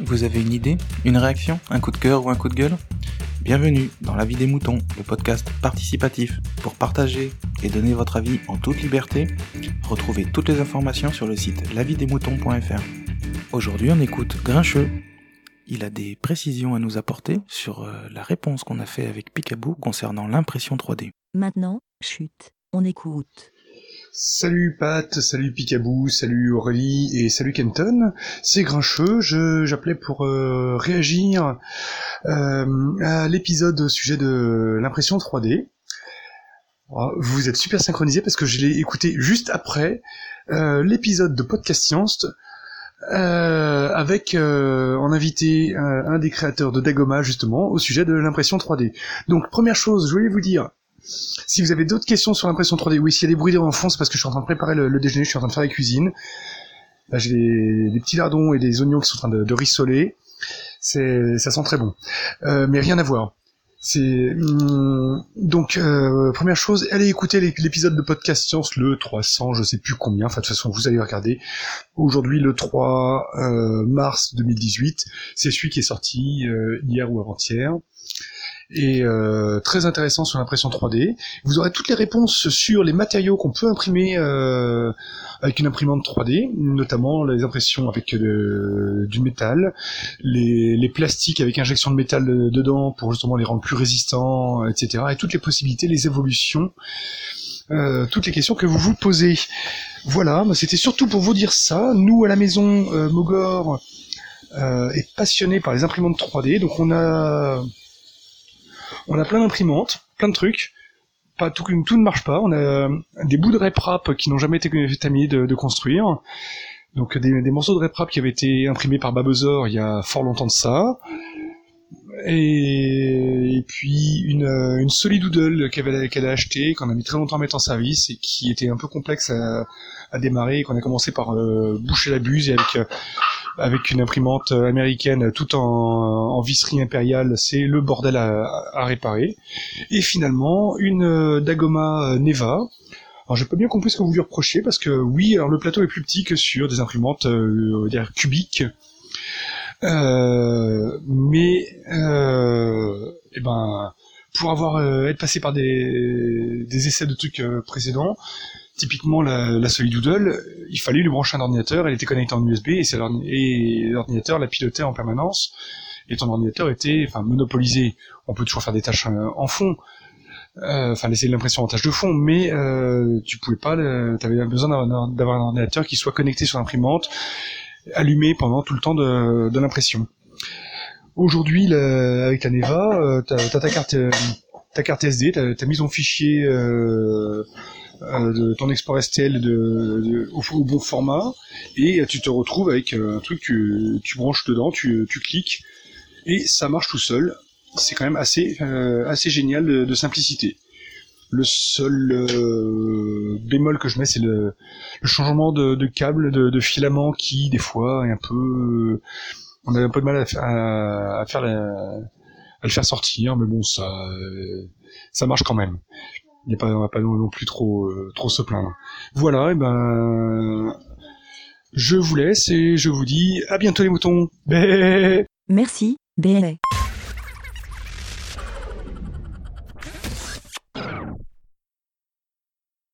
Vous avez une idée, une réaction, un coup de cœur ou un coup de gueule? Bienvenue dans La vie des moutons, le podcast participatif pour partager et donner votre avis en toute liberté. Retrouvez toutes les informations sur le site lavidesmoutons.fr. Aujourd'hui, on écoute Grincheux. Il a des précisions à nous apporter sur euh, la réponse qu'on a fait avec Picaboo concernant l'impression 3D. Maintenant, chute, on écoute. Salut Pat, salut Picaboo, salut Aurélie et salut Kenton. C'est Grincheux, j'appelais pour euh, réagir euh, à l'épisode au sujet de l'impression 3D. Oh, Vous êtes super synchronisés parce que je l'ai écouté juste après euh, l'épisode de Podcast Science avec en invité un des créateurs de Dagoma justement au sujet de l'impression 3D. Donc première chose, je voulais vous dire si vous avez d'autres questions sur l'impression 3D, oui, s'il y a des bruits en fond, c'est parce que je suis en train de préparer le, déjeuner, je suis en train de faire la cuisine. J'ai des, petits lardons et des oignons qui sont en train de, rissoler. Ça sent très bon. Euh, mais rien à voir. Hum, donc euh, première chose, allez écouter l'é- l'épisode de podcast science le 300, je sais plus combien. Enfin de toute façon vous allez regarder. Aujourd'hui le 3 euh, mars 2018, c'est celui qui est sorti hier ou avant-hier et euh, très intéressant sur l'impression 3D. Vous aurez toutes les réponses sur les matériaux qu'on peut imprimer euh, avec une imprimante 3D, notamment les impressions avec euh, du métal, les, plastiques avec injection de métal de- dedans pour justement les rendre plus résistants, etc. Et toutes les possibilités, les évolutions, euh, toutes les questions que vous vous posez. Voilà, c'était surtout pour vous dire ça. Nous à la maison, euh, Mogor euh, est passionné par les imprimantes 3D, donc on a on a plein d'imprimantes, plein de trucs. Pas tout, tout ne marche pas. On a des bouts de RepRap qui n'ont jamais été terminés de, construire. Donc des, morceaux de RepRap qui avaient été imprimés par Babozor il y a fort longtemps de ça. Et, puis une, euh, une Solidoodle qu'elle avait- qu'elle a acheté, qu'on a mis très longtemps à mettre en service et qui était un peu complexe à, à démarrer, qu'on a commencé par euh, boucher la buse et avec euh, avec une imprimante euh, américaine tout en, visserie impériale, c'est le bordel à, à réparer. Et finalement, une euh, Dagoma euh, Neva. Alors j'ai pas bien compris ce que vous lui reprochez, parce que oui, alors le plateau est plus petit que sur des imprimantes euh, cubiques. Euh, mais euh, eh ben pour avoir euh, être passé par des, des essais de trucs précédents, typiquement la, la Solidoodle, il fallait lui brancher un ordinateur, elle était connectée en USB et, et l'ordinateur la pilotait en permanence. Et ton ordinateur était, enfin, monopolisé. On peut toujours faire des tâches euh, en fond, euh, enfin laisser l'impression en tâche de fond, mais euh, tu pouvais pas, tu avais besoin d'avoir un ordinateur qui soit connecté sur l'imprimante, allumé pendant tout le temps de, de l'impression. Aujourd'hui, avec la Neva, euh, t'as as ta carte, euh, ta carte SD, t'as as mis ton fichier. Euh, euh, de ton export STL de, au, bon format et tu te retrouves avec euh, un truc tu, tu branches dedans tu, cliques et ça marche tout seul. C'est quand même assez euh, génial de, simplicité. Le seul euh, bémol que je mets c'est le, changement de, câble de, filament qui des fois est un peu on a un peu de mal à, fa- à, à faire la- à le faire sortir mais bon euh, ça marche quand même il y a pas, on va pas non plus trop, euh, trop se plaindre. Voilà, et ben, je vous laisse et je vous dis à bientôt les moutons. Bé Merci, BLA.